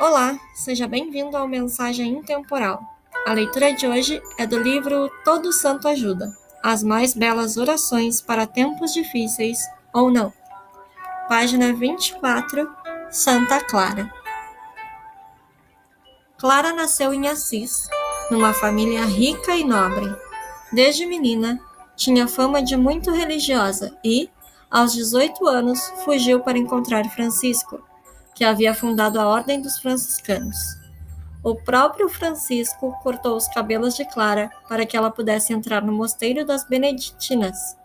Olá, seja bem-vindo ao Mensagem Intemporal. A leitura de hoje é do livro Todo Santo Ajuda As Mais Belas Orações para Tempos Difíceis ou Não. Página 24 Santa Clara. Clara nasceu em Assis, numa família rica e nobre. Desde menina, tinha fama de muito religiosa e, aos 18 anos, fugiu para encontrar Francisco que havia fundado a Ordem dos Franciscanos. O próprio Francisco cortou os cabelos de Clara para que ela pudesse entrar no mosteiro das Beneditinas.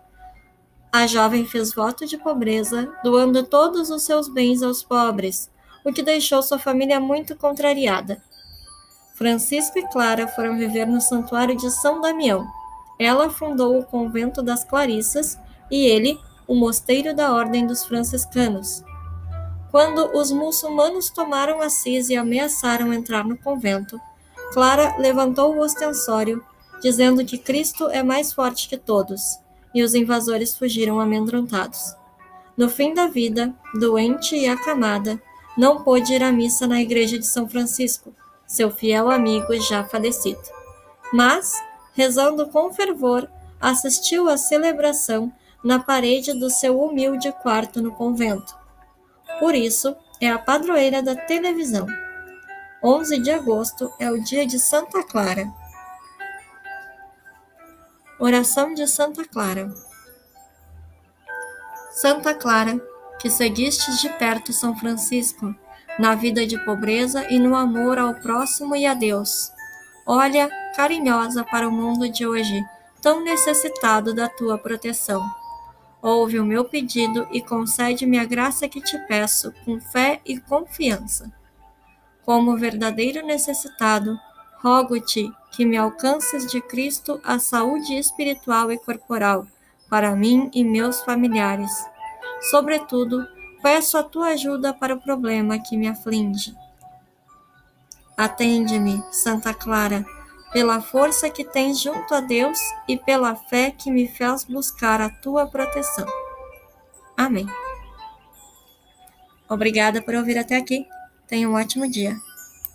A jovem fez voto de pobreza, doando todos os seus bens aos pobres, o que deixou sua família muito contrariada. Francisco e Clara foram viver no santuário de São Damião. Ela fundou o convento das Clarissas e ele o mosteiro da Ordem dos Franciscanos. Quando os muçulmanos tomaram Assis e ameaçaram entrar no convento, Clara levantou o ostensório, dizendo que Cristo é mais forte que todos, e os invasores fugiram amedrontados. No fim da vida, doente e acamada, não pôde ir à missa na igreja de São Francisco, seu fiel amigo já falecido. Mas, rezando com fervor, assistiu à celebração na parede do seu humilde quarto no convento. Por isso, é a padroeira da televisão. 11 de agosto é o dia de Santa Clara. Oração de Santa Clara. Santa Clara, que seguistes de perto São Francisco, na vida de pobreza e no amor ao próximo e a Deus. Olha, carinhosa para o mundo de hoje, tão necessitado da tua proteção ouve o meu pedido e concede-me a graça que te peço, com fé e confiança. Como verdadeiro necessitado, rogo-te que me alcances de Cristo a saúde espiritual e corporal, para mim e meus familiares. Sobretudo, peço a tua ajuda para o problema que me aflige. Atende-me, Santa Clara, pela força que tens junto a Deus e pela fé que me fez buscar a tua proteção. Amém. Obrigada por ouvir até aqui. Tenha um ótimo dia.